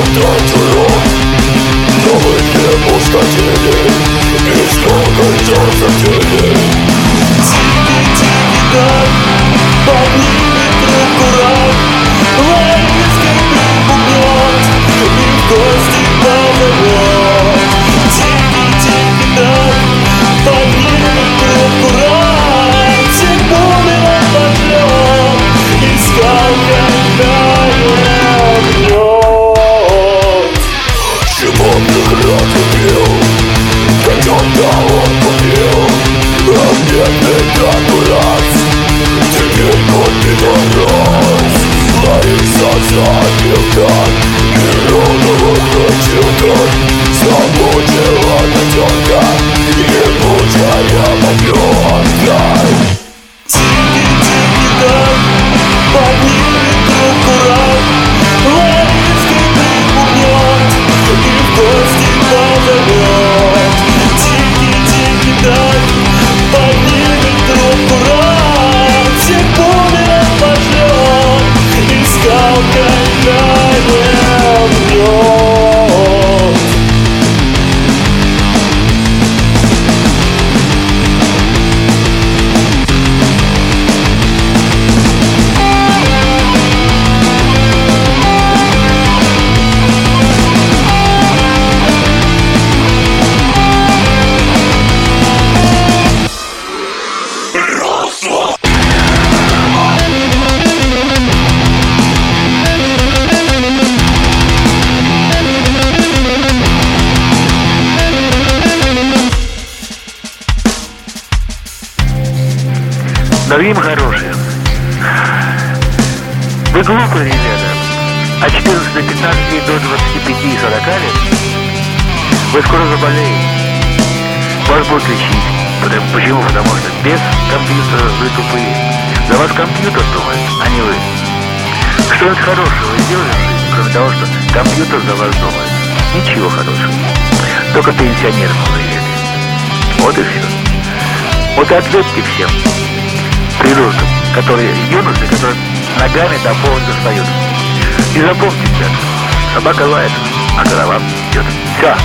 Хотел нам дать урок Но вы не пустотели И сколько хотели Тихий-тихий А мне Дорогие мои хорошие, вы глупые ребята. А 14 до 15 и до 25 и 40 лет вы скоро заболеете. Вас будут лечить. Потому, почему? Потому что без компьютера вы тупые. За вас компьютер думает, а не вы. Что-нибудь хорошего вы сделали, в кроме того, что компьютер за вас думает. Ничего хорошего. Только пенсионерам говорили. Вот и все. Вот и ответьте всем придуркам, которые юносы, которые ногами до пола достают. И запомните, собака лает, а голова идет. Все.